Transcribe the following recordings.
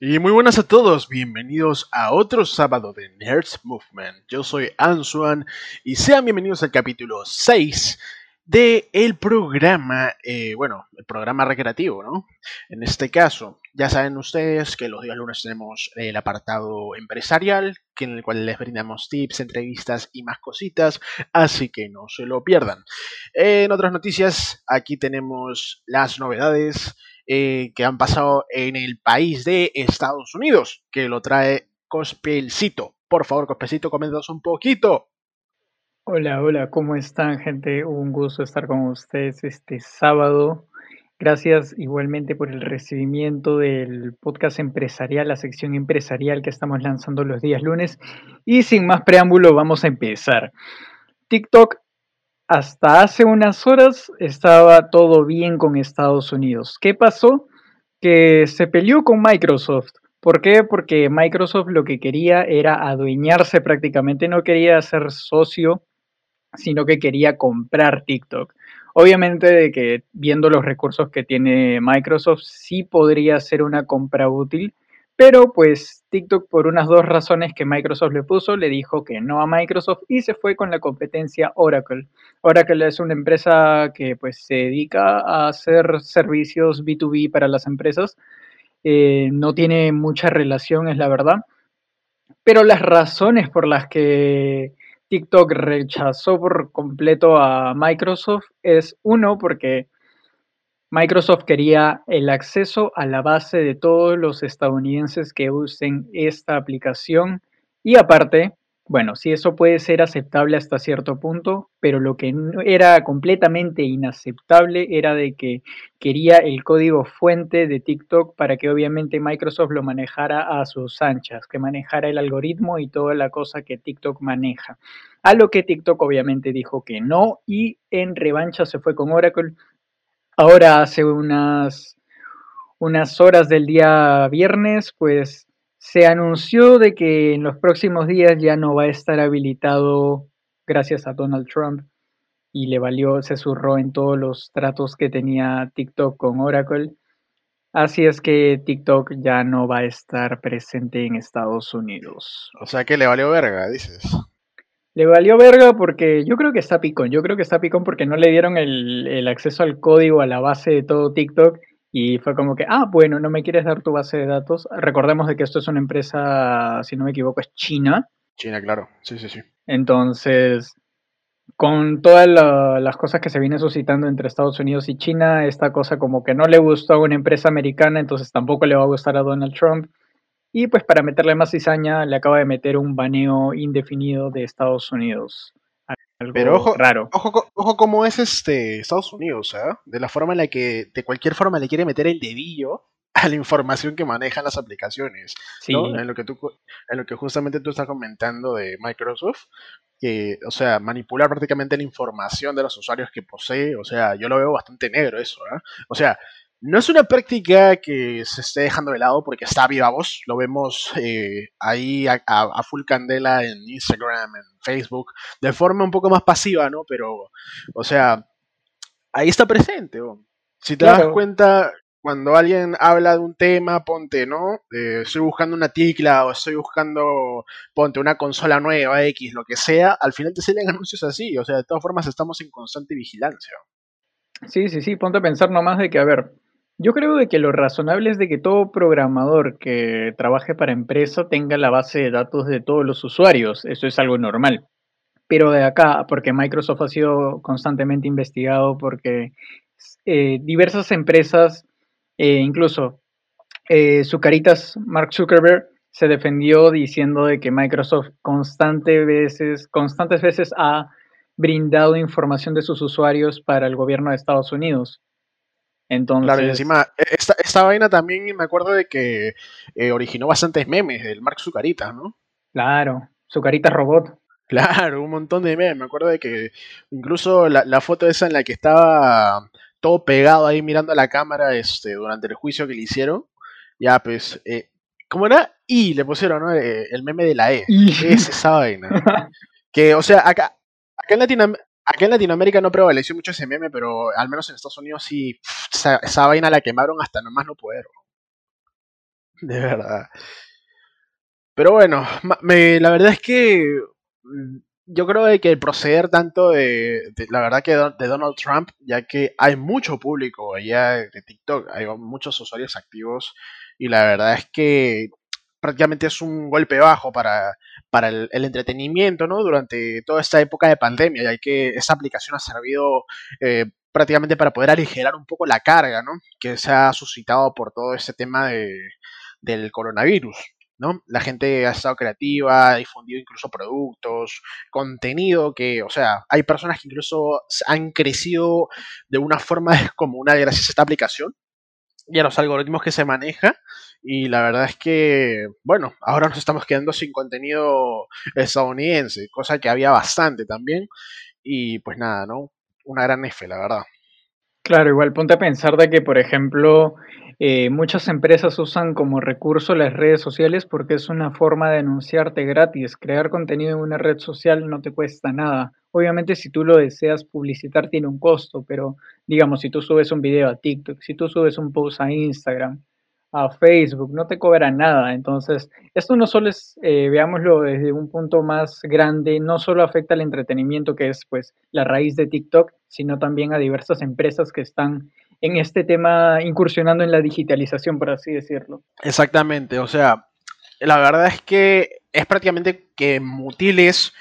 Y muy buenas a todos, bienvenidos a otro sábado de Nerds Movement. Yo soy Ansuan y sean bienvenidos al capítulo 6 de el programa, eh, bueno, el programa recreativo, ¿no? En este caso, ya saben ustedes que los días lunes tenemos el apartado empresarial, que en el cual les brindamos tips, entrevistas y más cositas, así que no se lo pierdan. En otras noticias, aquí tenemos las novedades eh, que han pasado en el país de Estados Unidos, que lo trae Cospelcito. Por favor, Cospelcito, coméntanos un poquito. Hola, hola, ¿cómo están, gente? Un gusto estar con ustedes este sábado. Gracias igualmente por el recibimiento del podcast empresarial, la sección empresarial que estamos lanzando los días lunes. Y sin más preámbulo, vamos a empezar. TikTok hasta hace unas horas estaba todo bien con Estados Unidos. ¿Qué pasó? Que se peleó con Microsoft. ¿Por qué? Porque Microsoft lo que quería era adueñarse prácticamente, no quería ser socio, sino que quería comprar TikTok. Obviamente de que viendo los recursos que tiene Microsoft sí podría ser una compra útil, pero pues TikTok por unas dos razones que Microsoft le puso, le dijo que no a Microsoft y se fue con la competencia Oracle. Oracle es una empresa que pues se dedica a hacer servicios B2B para las empresas. Eh, no tiene mucha relación, es la verdad. Pero las razones por las que TikTok rechazó por completo a Microsoft es uno, porque Microsoft quería el acceso a la base de todos los estadounidenses que usen esta aplicación y aparte, bueno, si eso puede ser aceptable hasta cierto punto, pero lo que era completamente inaceptable era de que quería el código fuente de TikTok para que obviamente Microsoft lo manejara a sus anchas, que manejara el algoritmo y toda la cosa que TikTok maneja. A lo que TikTok obviamente dijo que no y en revancha se fue con Oracle Ahora hace unas, unas horas del día viernes, pues se anunció de que en los próximos días ya no va a estar habilitado gracias a Donald Trump y le valió, se zurró en todos los tratos que tenía TikTok con Oracle. Así es que TikTok ya no va a estar presente en Estados Unidos. O sea que le valió verga, dices. Le valió verga porque yo creo que está picón. Yo creo que está picón porque no le dieron el, acceso al código a la base de todo TikTok y fue como que, ah, bueno, no me quieres dar tu base de datos. Recordemos de que esto es una empresa, si no me equivoco, es China. China, claro. Sí, sí, sí. Entonces, con todas las cosas que se vienen suscitando entre Estados Unidos y China, esta cosa como que no le gustó a una empresa americana, entonces tampoco le va a gustar a Donald Trump. Y pues para meterle más cizaña, le acaba de meter un baneo indefinido de Estados Unidos. Pero ojo, raro. Ojo, ojo cómo es este Estados Unidos, ¿eh? De la forma en la que de cualquier forma le quiere meter el dedillo a la información que manejan las aplicaciones. En lo que tú en lo que justamente tú estás comentando de Microsoft, que, o sea, manipular prácticamente la información de los usuarios que posee, o sea, yo lo veo bastante negro eso, ¿eh? O sea, no es una práctica que se esté dejando de lado porque está viva voz. Lo vemos eh, ahí a, full candela en Instagram, en Facebook, de forma un poco más pasiva, ¿no? Pero, o sea, ahí está presente. Si te das cuenta, cuando alguien habla de un tema, ponte, ¿no? Eh, estoy buscando una ticla o estoy buscando, ponte, una consola nueva, X, lo que sea, al final te salen anuncios así. O sea, de todas formas estamos en constante vigilancia. Sí, sí, sí, ponte a pensar nomás de que, a ver, yo creo de que lo razonable es de que todo programador que trabaje para empresa tenga la base de datos de todos los usuarios. Eso es algo normal. Pero de acá, porque Microsoft ha sido constantemente investigado, porque eh, diversas empresas, eh, incluso eh, caritas Mark Zuckerberg, se defendió diciendo de que Microsoft constante veces, constantes veces ha brindado información de sus usuarios para el gobierno de Estados Unidos. Entonces... Claro, y encima, e, esta, esta vaina también me acuerdo de que eh, originó bastantes memes del Mark Zucarita, ¿no? Claro, Zucarita Robot. Claro, un montón de memes. Me acuerdo de que incluso la, foto esa en la que estaba todo pegado ahí mirando a la cámara este, durante el juicio que le hicieron. Ya, pues, eh, ¿cómo era? Y le pusieron, ¿no? Eh, el meme de la E. Es esa vaina. que, o sea, acá, acá en Latinoamérica Aquí en Latinoamérica no prevaleció mucho ese meme, pero al menos en Estados Unidos sí, esa, vaina la quemaron hasta nomás no poder. De verdad. Pero bueno, la verdad es que mm, yo creo que el proceder tanto de, la verdad que de Donald Trump, ya que hay mucho público allá de TikTok, hay muchos usuarios activos y la verdad es que prácticamente es un golpe bajo para, para el, entretenimiento, ¿no? Durante toda esta época de pandemia, ya que esa aplicación ha servido eh, prácticamente para poder aligerar un poco la carga, ¿no? Que se ha suscitado por todo este tema de, del coronavirus. ¿no? La gente ha estado creativa, ha difundido incluso productos, contenido que, o sea, hay personas que incluso han crecido de una forma descomunal gracias a esta aplicación y a los algoritmos que se maneja. Y la verdad es que, bueno, ahora nos estamos quedando sin contenido estadounidense, cosa que había bastante también. Y pues nada, ¿no? Una gran F, la verdad. Claro, igual ponte a pensar de que, por ejemplo, eh, muchas empresas usan como recurso las redes sociales porque es una forma de anunciarte gratis. Crear contenido en una red social no te cuesta nada. Obviamente si tú lo deseas publicitar tiene un costo, pero digamos, si tú subes un video a TikTok, si tú subes un post a Instagram, a Facebook, no te cobra nada. Entonces, esto no solo es, eh, veámoslo desde un punto más grande, no solo afecta al entretenimiento, que es pues la raíz de TikTok, sino también a diversas empresas que están en este tema incursionando en la digitalización, por así decirlo. Exactamente, o sea, la verdad es que es prácticamente que Mutiles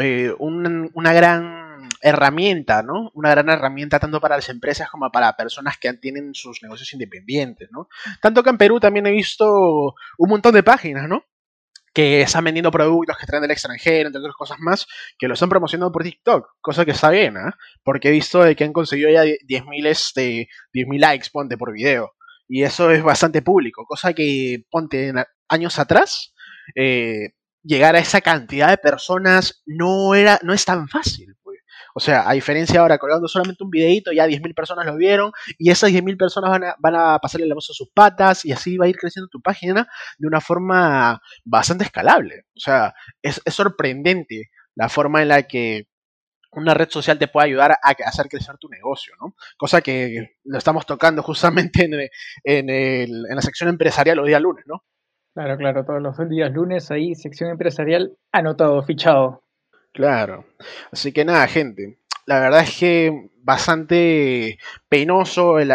eh, una gran herramienta, ¿no? Una gran herramienta tanto para las empresas como para personas que tienen sus negocios independientes, ¿no? Tanto que en Perú también he visto un montón de páginas, ¿no? que están vendiendo productos que traen del extranjero, entre otras cosas más, que lo están promocionando por TikTok, cosa que está bien, ¿eh? Porque he visto de que han conseguido ya 10.000 este, likes, ponte, por video. Y eso es bastante público, cosa que, ponte, años atrás, eh, llegar a esa cantidad de personas no, era, no es tan fácil. O sea, a diferencia ahora, colgando solamente un videito, ya 10.000 personas lo vieron y esas 10.000 personas van a, van a pasarle la voz a sus patas y así va a ir creciendo tu página de una forma bastante escalable. O sea, es, sorprendente la forma en la que una red social te puede ayudar a hacer crecer tu negocio, ¿no? Cosa que lo estamos tocando justamente en, en la sección empresarial los días lunes, ¿no? Claro, claro, todos los días lunes ahí, sección empresarial, anotado, fichado. Claro. Así que nada, gente. La verdad es que bastante penoso el,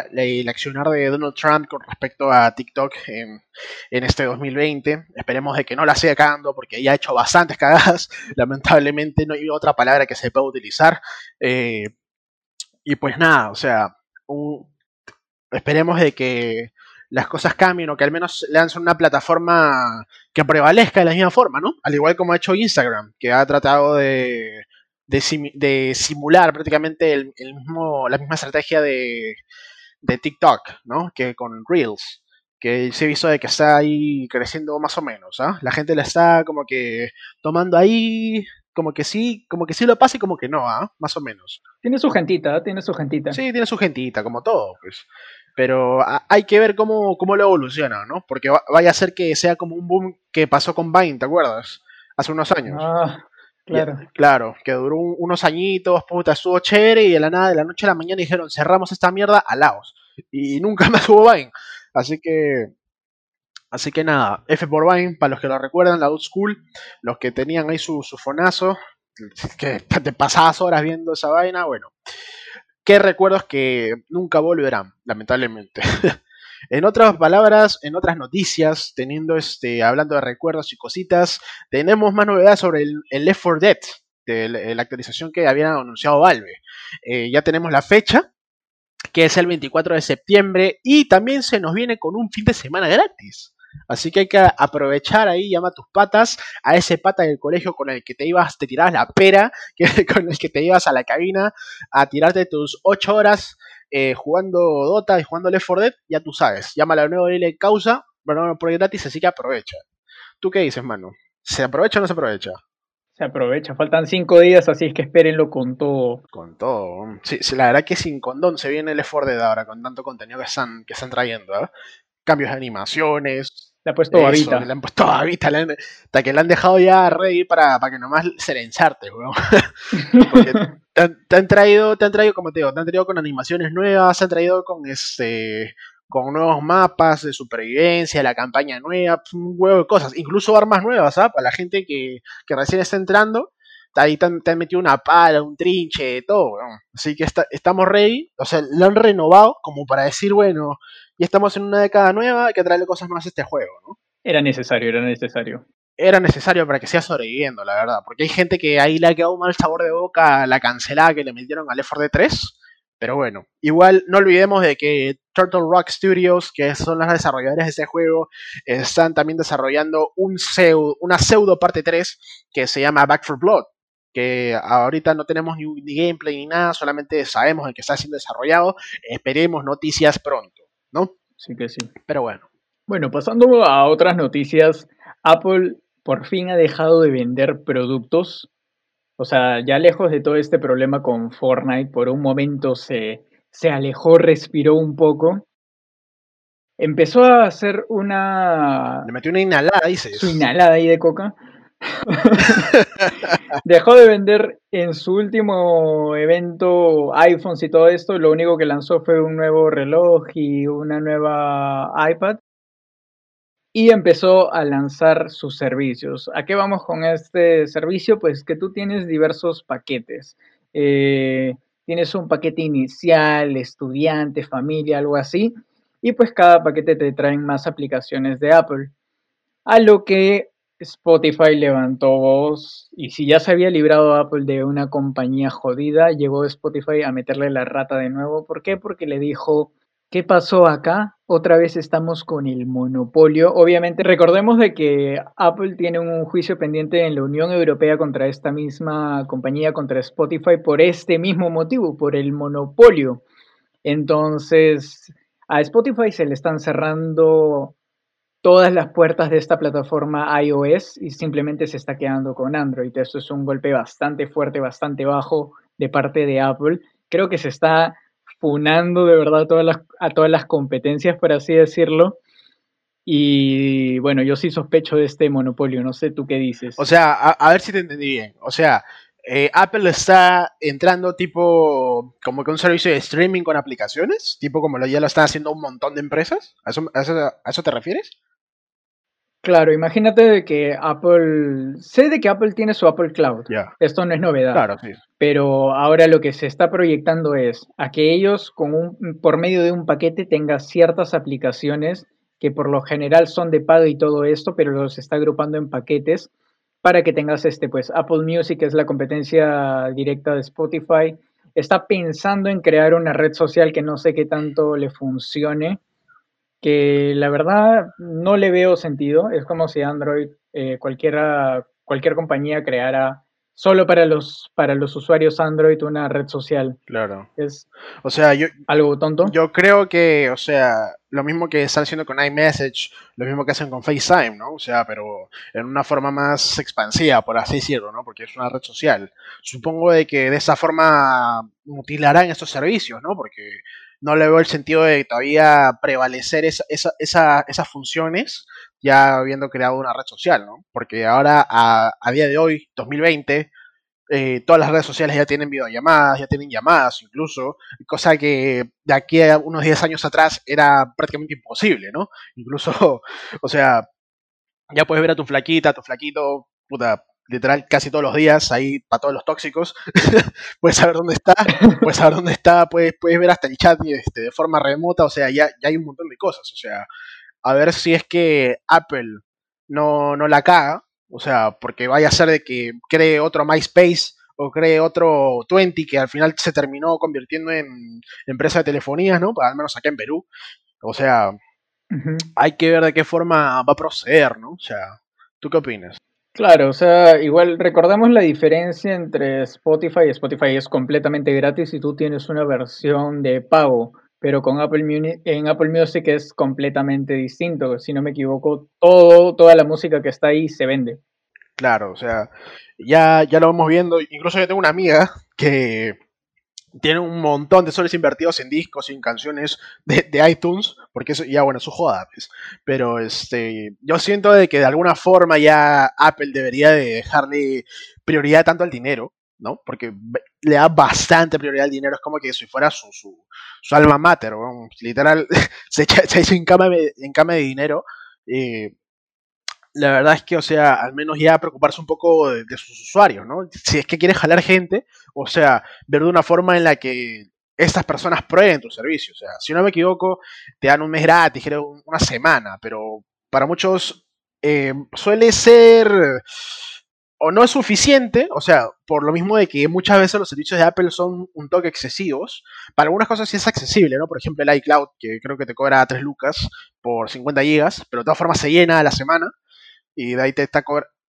accionar de Donald Trump con respecto a TikTok en, este 2020. Esperemos de que no la siga cagando porque ya ha hecho bastantes cagadas. Lamentablemente no hay otra palabra que se pueda utilizar. Eh, y pues nada, o sea, esperemos de que las cosas cambien o que al menos lancen una plataforma que prevalezca de la misma forma, ¿no? Al igual como ha hecho Instagram, que ha tratado de, de, simular prácticamente el, mismo, la misma estrategia de, de TikTok, ¿no? Que con Reels que se visto de que está ahí creciendo más o menos, ¿ah? La gente la está como que tomando ahí, como que sí, como que sí lo pasa y como que no, ¿ah? Más o menos. Tiene su gentita, tiene su gentita. Sí, tiene su gentita, como todo, pues. Pero hay que ver cómo, cómo lo evoluciona, ¿no? Porque vaya a ser que sea como un boom que pasó con Vine, ¿te acuerdas? Hace unos años. Ah, claro. claro, que duró unos añitos, puta, estuvo chévere y de la nada, de la noche a la mañana dijeron, cerramos esta mierda a Laos. Y nunca más hubo Vine. Así que Así que nada, F por Vine, para los que lo recuerdan, la old school, los que tenían ahí su, su fonazo, que te pasabas horas viendo esa vaina, bueno, qué recuerdos que nunca volverán, lamentablemente. en otras palabras, en otras noticias, teniendo este, hablando de recuerdos y cositas, tenemos más novedades sobre el, Left 4 Dead, de la actualización que había anunciado Valve. Eh, ya tenemos la fecha, que es el 24 de septiembre, y también se nos viene con un fin de semana gratis. Así que hay que aprovechar ahí, llama a tus patas, a ese pata del colegio con el que te ibas, te tirabas la pera, que, con el que te ibas a la cabina a tirarte tus 8 horas eh, jugando Dota y jugando Left 4 Dead, ya tú sabes, llámala a nuevo y causa, bueno, por gratis, así que aprovecha. ¿Tú qué dices, mano? ¿Se aprovecha o no se aprovecha? Se aprovecha, faltan 5 días, así es que espérenlo con todo. Con todo. Sí, la verdad que sin condón se viene el Left 4 Dead ahora, con tanto contenido que están, que están trayendo, ¿eh? Cambios de animaciones. Le ha puesto babita. Le han puesto babita, hasta que le han dejado ya reír para, para que nomás se le ensarte, weón. Porque te, han traído, te han traído, como te digo, te han traído con animaciones nuevas, te han traído con este con nuevos mapas de supervivencia, la campaña nueva, un huevo de cosas, incluso armas nuevas, ¿ah? Para la gente que, que recién está entrando, ahí te, han metido una pala, un trinche, todo, Así que estamos ready, o sea, lo han renovado como para decir, bueno, ya estamos en una década nueva, que traerle cosas nuevas a este juego, ¿no? Era necesario, era necesario. Era necesario para que siga sobreviviendo, la verdad, porque hay gente que ahí le ha quedado un mal sabor de boca la cancelada que le metieron al 4 Dead 3, pero bueno, igual no olvidemos de que Turtle Rock Studios, que son las desarrolladoras de este juego, están también desarrollando un una pseudo parte 3 que se llama Back for Blood, que ahorita no tenemos ni, gameplay ni nada, solamente sabemos en que está siendo desarrollado. Esperemos noticias pronto, ¿no? Sí que sí. Pero bueno. Bueno, pasando a otras noticias, Apple por fin ha dejado de vender productos. O sea, ya lejos de todo este problema con Fortnite, por un momento se, se alejó, respiró un poco. Empezó a hacer una. Le metió una inhalada, dices. Su inhalada ahí de coca. Dejó de vender en su último evento iPhones y todo esto. Lo único que lanzó fue un nuevo reloj y una nueva iPad. Y empezó a lanzar sus servicios. ¿A qué vamos con este servicio? Pues que tú tienes diversos paquetes. Eh, tienes un paquete inicial, estudiante, familia, algo así. Y pues cada paquete te traen más aplicaciones de Apple. A lo que Spotify levantó voz y si ya se había librado Apple de una compañía jodida, llegó Spotify a meterle la rata de nuevo. ¿Por qué? Porque le dijo, ¿qué pasó acá? Otra vez estamos con el monopolio. Obviamente recordemos de que Apple tiene un juicio pendiente en la Unión Europea contra esta misma compañía, contra Spotify, por este mismo motivo, por el monopolio. Entonces, a Spotify se le están cerrando todas las puertas de esta plataforma iOS y simplemente se está quedando con Android. Esto es un golpe bastante fuerte, bastante bajo de parte de Apple. Creo que se está funando de verdad a todas las, competencias, por así decirlo. Y bueno, yo sí sospecho de este monopolio, no sé tú qué dices. O sea, a, ver si te entendí bien. O sea, eh, Apple está entrando tipo como que un servicio de streaming con aplicaciones, tipo como ya lo están haciendo un montón de empresas. ¿A eso, a eso te refieres? Claro, imagínate de que Apple, sé de que Apple tiene su Apple Cloud. Esto no es novedad. Claro, sí. Pero ahora lo que se está proyectando es a que ellos con un, por medio de un paquete tengan ciertas aplicaciones que por lo general son de pago y todo esto, pero los está agrupando en paquetes para que tengas este, pues Apple Music, que es la competencia directa de Spotify, está pensando en crear una red social que no sé qué tanto le funcione que la verdad no le veo sentido. Es como si Android, eh, cualquiera, cualquier compañía creara solo para los, para los usuarios Android una red social. Claro. Es o sea, yo, algo tonto. Yo creo que, o sea, lo mismo que están haciendo con iMessage, lo mismo que hacen con FaceTime, ¿no? O sea, pero en una forma más expansiva, por así decirlo, ¿no? Porque es una red social. Supongo de que de esa forma mutilarán estos servicios, ¿no? Porque no le veo el sentido de todavía prevalecer esa, esas funciones ya habiendo creado una red social, ¿no? Porque ahora, a, día de hoy, 2020, eh, todas las redes sociales ya tienen videollamadas, ya tienen llamadas incluso, cosa que de aquí a unos 10 años atrás era prácticamente imposible, ¿no? Incluso, o sea, ya puedes ver a tu flaquita, a tu flaquito, puta, literal casi todos los días ahí para todos los tóxicos. puedes saber dónde está, puedes saber dónde está, puedes, puedes ver hasta el chat este, de forma remota, o sea, ya, ya hay un montón de cosas. O sea, a ver si es que Apple no, no la caga, o sea, porque vaya a ser de que cree otro MySpace o cree otro 20 que al final se terminó convirtiendo en empresa de telefonías, ¿no? Al menos acá en Perú. O sea, hay que ver de qué forma va a proceder, ¿no? O sea, ¿tú qué opinas? Claro, o sea, igual recordemos la diferencia entre Spotify. Spotify es completamente gratis y tú tienes una versión de pago, pero con Apple Music, en Apple Music es completamente distinto. Si no me equivoco, todo, toda la música que está ahí se vende. Claro, o sea, ya, ya lo vamos viendo. Incluso yo tengo una amiga que tiene un montón de soles invertidos en discos y en canciones de, iTunes, porque eso ya, bueno, su joda, pues. Pero este, yo siento de que de alguna forma ya Apple debería de dejarle prioridad tanto al dinero, ¿no? Porque le da bastante prioridad al dinero, es como que si fuera su, su, alma mater, literal, se echa, se en, cama de, en cama de dinero. Eh, la verdad es que, o sea, al menos ya preocuparse un poco de, sus usuarios, ¿no? Si es que quieres jalar gente, o sea, ver de una forma en la que estas personas prueben tu servicio. O sea, si no me equivoco, te dan un mes gratis, una semana, pero para muchos eh, suele ser o no es suficiente, o sea, por lo mismo de que muchas veces los servicios de Apple son un toque excesivos, para algunas cosas sí es accesible, ¿no? Por ejemplo, el iCloud, que creo que te cobra 3 lucas por 50 gigas, pero de todas formas se llena a la semana y de ahí te está,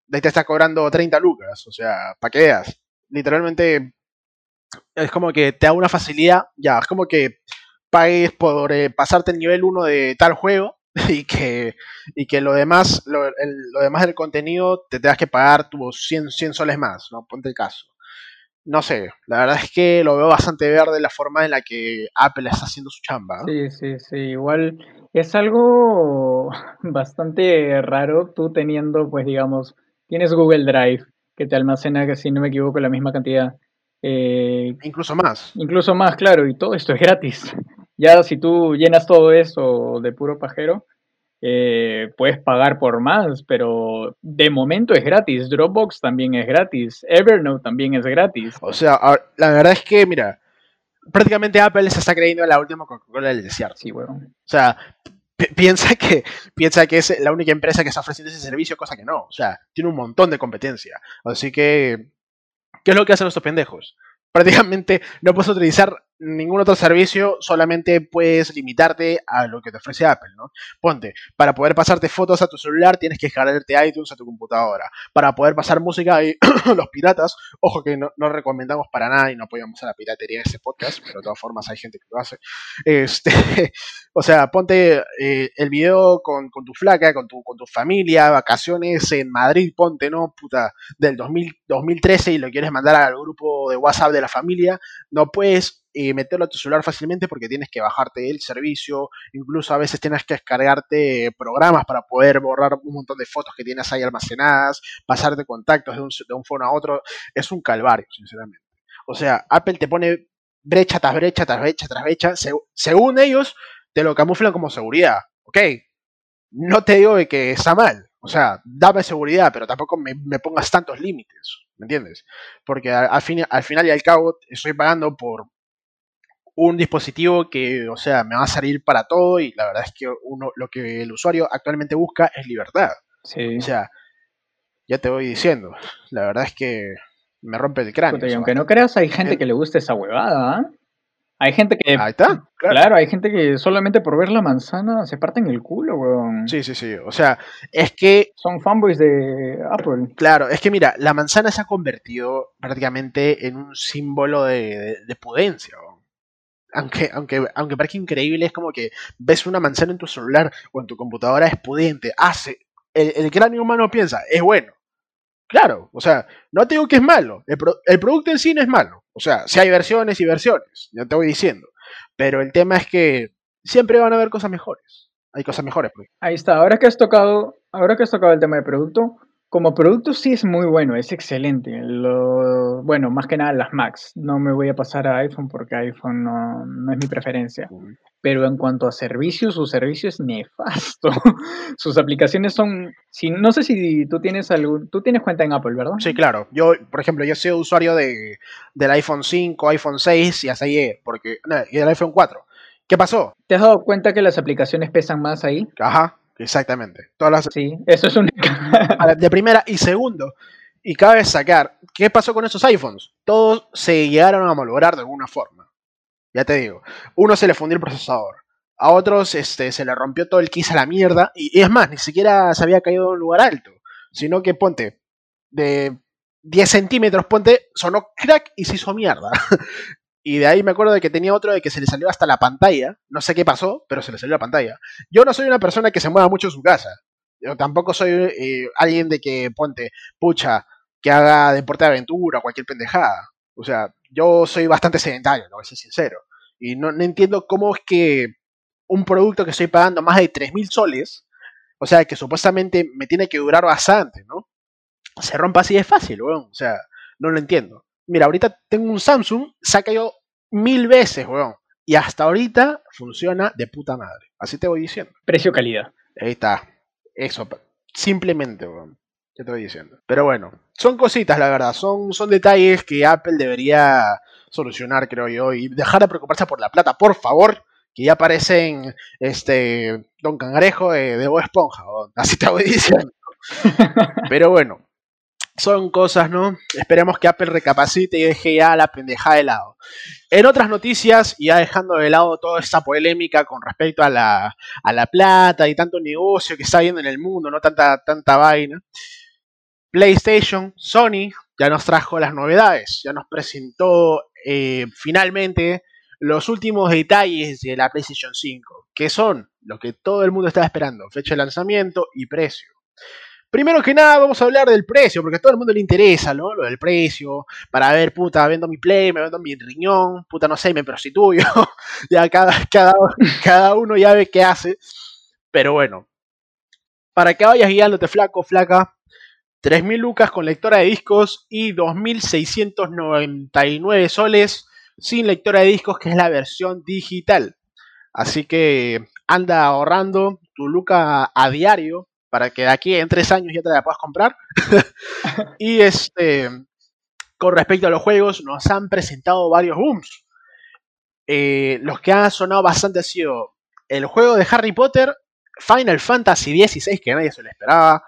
de ahí te está cobrando 30 lucas, o sea, para que veas. Literalmente es como que te da una facilidad, ya, es como que pagues por eh, pasarte el nivel 1 de tal juego y que, y que lo demás, lo, demás del contenido te tengas que pagar tus 100, 100 soles más, ¿no? Ponte el caso. No sé, la verdad es que lo veo bastante verde la forma en la que Apple está haciendo su chamba. Sí, sí, sí, igual es algo bastante raro tú teniendo, pues digamos, tienes Google Drive que te almacena, que si no me equivoco, la misma cantidad. Eh, incluso más. Incluso más, claro, y todo esto es gratis. Ya si tú llenas todo eso de puro pajero, eh, puedes pagar por más, pero de momento es gratis. Dropbox también es gratis. Evernote también es gratis. O sea, la verdad es que, mira, prácticamente Apple se está creyendo en la última Coca-Cola del desierto. Sí, bueno. O sea, piensa que, piensa que es la única empresa que está ofreciendo ese servicio, cosa que no. O sea, tiene un montón de competencia. Así que, ¿qué es lo que hacen estos pendejos? Prácticamente no puedes utilizar ningún otro servicio, solamente puedes limitarte a lo que te ofrece Apple, ¿no? Ponte, para poder pasarte fotos a tu celular tienes que descargarte iTunes a tu computadora. Para poder pasar música y los piratas, ojo que no, recomendamos para nada y no apoyamos a la piratería en este podcast, pero de todas formas hay gente que lo hace. Este, o sea, ponte eh, el video con, tu flaca, con tu, con tu familia, vacaciones en Madrid, ponte, ¿no? Puta, del 2013 y lo quieres mandar al grupo de WhatsApp de la familia, no puedes y meterlo a tu celular fácilmente porque tienes que bajarte el servicio, incluso a veces tienes que descargarte programas para poder borrar un montón de fotos que tienes ahí almacenadas, pasarte contactos de un, de un phone a otro, es un calvario, sinceramente. O sea, Apple te pone brecha tras brecha tras brecha tras brecha, según ellos te lo camuflan como seguridad, ¿ok? No te digo de que está mal, o sea, dame seguridad, pero tampoco me, pongas tantos límites, ¿me entiendes? Porque al, fin, al final y al cabo estoy pagando por un dispositivo que, o sea, me va a salir para todo y la verdad es que uno, lo que el usuario actualmente busca es libertad. Sí. O sea, ya te voy diciendo, la verdad es que me rompe el cráneo. y aunque no creas, hay gente que le gusta esa huevada, ¿ah? Hay gente que. Ahí está. Claro. hay gente que solamente por ver la manzana se parten el culo, weón. Sí, sí, sí. O sea, es que. Son fanboys de Apple. Claro, es que mira, la manzana se ha convertido prácticamente en un símbolo de, de pudencia, weón aunque, aunque, aunque parezca increíble, es como que ves una manzana en tu celular o en tu computadora, es pudiente, hace. El, el cráneo humano piensa, es bueno. Claro, o sea, no te digo que es malo. El, el, producto en sí no es malo. O sea, si hay versiones y versiones, ya te voy diciendo. Pero el tema es que siempre van a haber cosas mejores. Hay cosas mejores. Pues. Ahí está. Ahora que has tocado, ahora que has tocado el tema de producto, como producto sí es muy bueno, es excelente. Lo, bueno, más que nada las Macs. No me voy a pasar a iPhone porque iPhone no, es mi preferencia. Pero en cuanto a servicios, su servicio es nefasto. Sus aplicaciones son... Si, no sé si tú tienes algún... Tú tienes cuenta en Apple, ¿verdad? Sí, claro. Yo, por ejemplo, yo soy usuario de, del iPhone 5, iPhone 6 y hasta ahí, porque... y el iPhone 4. ¿Qué pasó? ¿Te has dado cuenta que las aplicaciones pesan más ahí? Ajá. Exactamente. Todas las... Sí, eso es un... de primera y segundo. Y cabe sacar, ¿qué pasó con esos iPhones? Todos se llegaron a malograr de alguna forma. Ya te digo. Uno se le fundió el procesador. A otros este, se le rompió todo el kiss a la mierda. Y, y es más, ni siquiera se había caído en un lugar alto. Sino que ponte, de 10 centímetros, ponte, sonó crack y se hizo mierda. Y de ahí me acuerdo de que tenía otro de que se le salió hasta la pantalla. No sé qué pasó, pero se le salió la pantalla. Yo no soy una persona que se mueva mucho en su casa. Yo tampoco soy eh, alguien de que ponte, pucha, que haga deporte de aventura o cualquier pendejada. O sea, yo soy bastante sedentario, no voy a ser sincero. Y no, entiendo cómo es que un producto que estoy pagando más de 3.000 soles, o sea, que supuestamente me tiene que durar bastante, ¿no? Se rompa así de fácil, weón. O sea, no lo entiendo. Mira, ahorita tengo un Samsung, se ha caído mil veces, weón. Y hasta ahorita funciona de puta madre. Así te voy diciendo. Precio-calidad. Ahí está. Eso. Simplemente, weón. Ya te voy diciendo. Pero bueno, son cositas, la verdad. Son, son detalles que Apple debería solucionar, creo yo. Y dejar de preocuparse por la plata, por favor. Que ya aparecen este Don Cangrejo de, de Esponja. Así te voy diciendo. Pero bueno, son cosas, ¿no? Esperemos que Apple recapacite y deje ya la pendejada de lado. En otras noticias, ya dejando de lado toda esta polémica con respecto a la, a la plata y tanto negocio que está habiendo en el mundo, no tanta, tanta vaina. PlayStation, Sony, ya nos trajo las novedades, ya nos presentó eh, finalmente los últimos detalles de la PlayStation 5, que son lo que todo el mundo estaba esperando, fecha de lanzamiento y precio. Primero que nada, vamos a hablar del precio, porque a todo el mundo le interesa, ¿no? Lo del precio, para ver, puta, vendo mi play, me vendo mi riñón, puta, no sé, me prostituyo. ya cada, cada, cada uno ya ve qué hace. Pero bueno, para que vayas guiándote flaco, flaca, 3.000 lucas con lectora de discos y 2.699 soles sin lectora de discos, que es la versión digital. Así que anda ahorrando tu luca a diario para que de aquí en tres años ya te la puedas comprar. y este, con respecto a los juegos, nos han presentado varios booms. Eh, los que han sonado bastante ha sido el juego de Harry Potter, Final Fantasy XVI, que nadie se lo esperaba,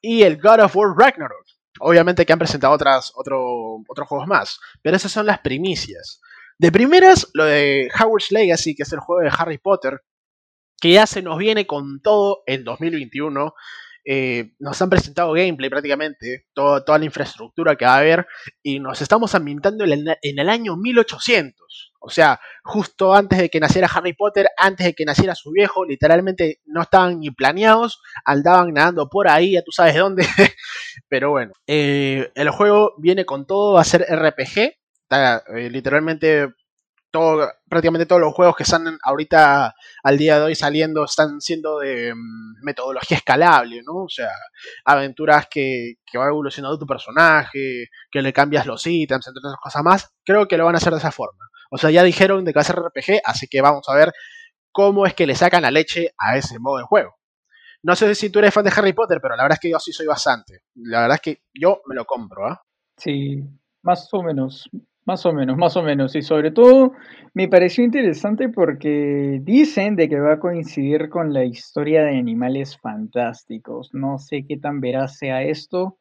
y el God of War Ragnarok. Obviamente que han presentado otras, otro, otros juegos más, pero esas son las primicias. De primeras, lo de Howard's Legacy, que es el juego de Harry Potter, que ya se nos viene con todo en 2021. Eh, nos han presentado gameplay prácticamente, toda la infraestructura que va a haber, y nos estamos ambientando en el, el, año 1800. O sea, justo antes de que naciera Harry Potter, antes de que naciera su viejo, literalmente no estaban ni planeados, andaban nadando por ahí, ya tú sabes dónde. Pero bueno, eh, el juego viene con todo, va a ser RPG. Eh, literalmente todo, prácticamente todos los juegos que están ahorita al día de hoy saliendo están siendo de mm, metodología escalable, ¿no? O sea, aventuras que, que va evolucionando tu personaje, que le cambias los ítems, entre otras cosas más. Creo que lo van a hacer de esa forma. O sea, ya dijeron de que va a ser RPG, así que vamos a ver cómo es que le sacan la leche a ese modo de juego. No sé si tú eres fan de Harry Potter, pero la verdad es que yo sí soy bastante. La verdad es que yo me lo compro, ¿ah? Sí, más o menos. Más o menos, más o menos. Y sobre todo me pareció interesante porque dicen de que va a coincidir con la historia de animales fantásticos. No sé qué tan veraz sea esto,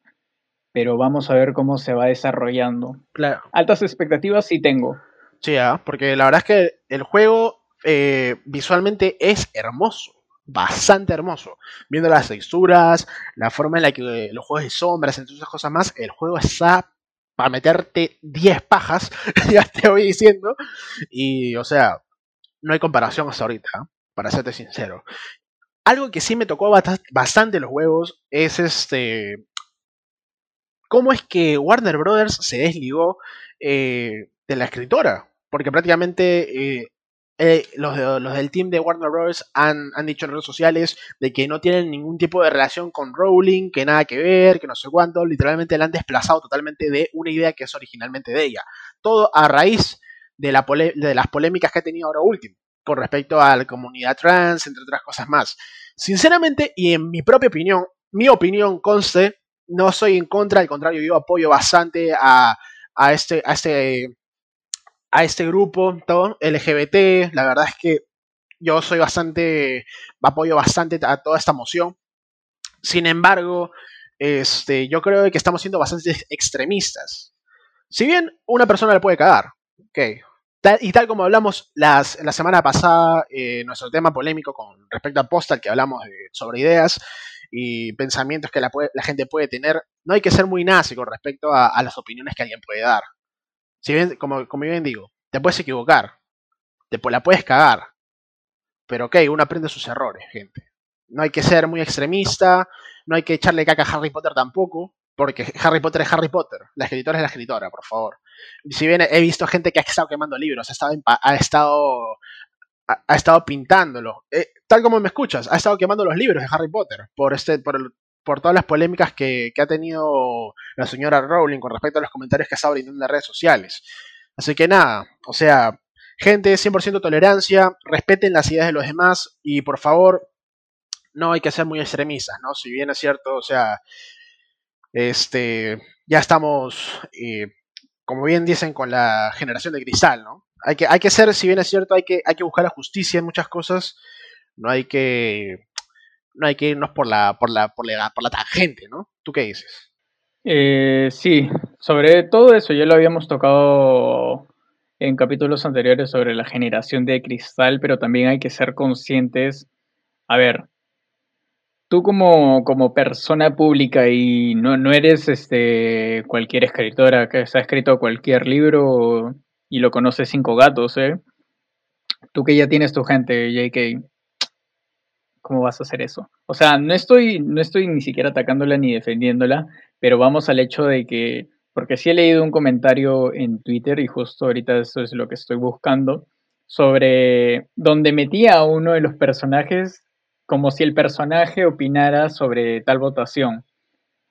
pero vamos a ver cómo se va desarrollando. Claro. Altas expectativas sí tengo. Sí, ¿ah? porque la verdad es que el juego eh, visualmente es hermoso bastante hermoso. Viendo las texturas, la forma en la que los juegos de sombras, entre otras cosas más, el juego está para meterte 10 pajas, ya te voy diciendo. Y, o sea, no hay comparación hasta ahorita, ¿eh? para serte sincero. Algo que sí me tocó bastante los huevos es este. ¿Cómo es que Warner Brothers se desligó eh, de la escritora? Porque prácticamente eh, eh, los, los, del team de Warner Bros. Han, han, dicho en redes sociales de que no tienen ningún tipo de relación con Rowling, que nada que ver, que no sé cuánto, literalmente la han desplazado totalmente de una idea que es originalmente de ella. Todo a raíz de, la de las polémicas que ha tenido ahora último, con respecto a la comunidad trans, entre otras cosas más. Sinceramente, y en mi propia opinión, mi opinión conste, no soy en contra, al contrario, yo apoyo bastante a, a este, a este a este grupo todo, LGBT. La verdad es que yo soy bastante, apoyo bastante a toda esta moción. Sin embargo, este, yo creo que estamos siendo bastante extremistas. Si bien una persona le puede cagar, ok. y tal como hablamos las, la semana pasada, eh, nuestro tema polémico con respecto a Postal, que hablamos sobre ideas y pensamientos que la, la, gente puede tener, no hay que ser muy nazi con respecto a las opiniones que alguien puede dar. Si bien, como, como bien digo, te puedes equivocar, te la puedes cagar, pero ok, uno aprende sus errores, gente. No hay que ser muy extremista, no hay que echarle caca a Harry Potter tampoco, porque Harry Potter es Harry Potter, la escritora es la escritora, por favor. Si bien he visto gente que ha estado quemando libros, ha estado, ha estado, ha, estado pintándolo, eh, tal como me escuchas, ha estado quemando los libros de Harry Potter por este, por por todas las polémicas que, ha tenido la señora Rowling con respecto a los comentarios que estado brindando en las redes sociales. Así que nada, o sea, gente, 100% tolerancia, respeten las ideas de los demás y por favor, no hay que ser muy extremistas, ¿no? Si bien es cierto, o sea, este, ya estamos, eh, como bien dicen, con la generación de cristal, ¿no? Hay que, hay que ser, si bien es cierto, hay que, hay que buscar la justicia en muchas cosas, no hay que, no hay que irnos por la, por la, por la, por la tangente, ¿no? ¿Tú qué dices? Eh, sí, sobre todo eso ya lo habíamos tocado en capítulos anteriores sobre la generación de cristal, pero también hay que ser conscientes. A ver, tú como, como persona pública y no, no eres este cualquier escritora que se ha escrito cualquier libro y lo conoce cinco gatos, ¿eh? Tú que ya tienes tu gente, JK, ¿cómo vas a hacer eso? O sea, no estoy, no estoy ni siquiera atacándola ni defendiéndola, pero vamos al hecho de que, porque sí he leído un comentario en Twitter y justo ahorita eso es lo que estoy buscando, sobre donde metía a uno de los personajes como si el personaje opinara sobre tal votación.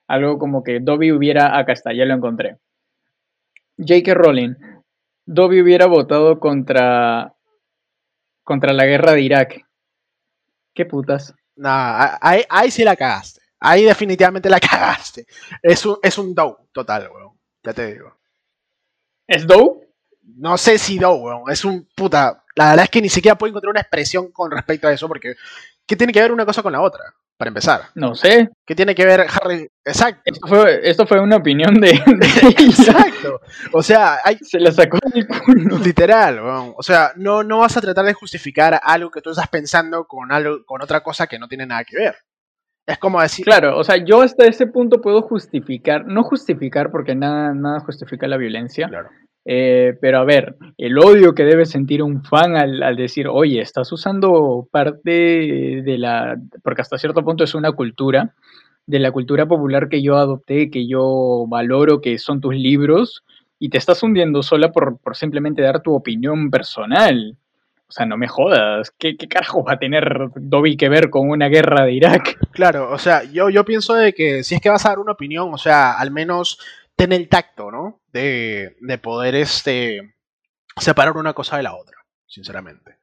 Algo como que Dobby hubiera, acá está, ya lo encontré. J.K. Rowling, Dobby hubiera votado contra, contra la guerra de Irak. ¿Qué putas? Nah, ahí, ahí sí la cagaste. Ahí definitivamente la cagaste. Es un, es un dow total, weón. Ya te digo. ¿Es dow? No sé si dow, weón. Es un puta. La verdad es que ni siquiera puedo encontrar una expresión con respecto a eso, porque ¿qué tiene que ver una cosa con la otra? Para empezar. No sé. ¿Qué tiene que ver Harry? Exacto. Esto fue, una opinión de. Exacto. O sea, hay... se la sacó del culo. Literal, o sea, no, no vas a tratar de justificar algo que tú estás pensando con algo, con otra cosa que no tiene nada que ver. Es como decir. Claro, o sea, yo hasta ese punto puedo justificar, no justificar porque nada, nada justifica la violencia, claro. Eh, pero a ver, el odio que debe sentir un fan al, decir, oye, estás usando parte de la, porque hasta cierto punto es una cultura, de la cultura popular que yo adopté, que yo valoro, que son tus libros, y te estás hundiendo sola por, simplemente dar tu opinión personal. O sea, no me jodas. ¿Qué, ¿Qué, carajo va a tener Dobby que ver con una guerra de Irak? Claro, o sea, yo, yo pienso de que si es que vas a dar una opinión, o sea, al menos ten el tacto, ¿no? De, de poder este, separar una cosa de la otra, sinceramente.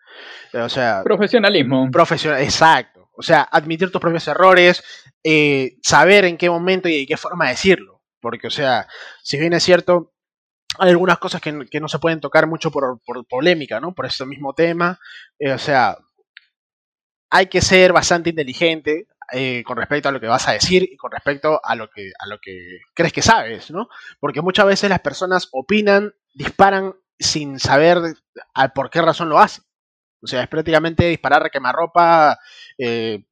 O sea. Profesionalismo. Profesional, exacto. O sea, admitir tus propios errores, eh, saber en qué momento y de qué forma decirlo. Porque, o sea, si bien es cierto, hay algunas cosas que, no se pueden tocar mucho por, polémica, ¿no? Por ese mismo tema. Eh, o sea, hay que ser bastante inteligente, eh, con respecto a lo que vas a decir y con respecto a lo que, a lo que crees que sabes, ¿no? Porque muchas veces las personas opinan, disparan sin saber por qué razón lo hacen. O sea, es prácticamente disparar a quemarropa eh,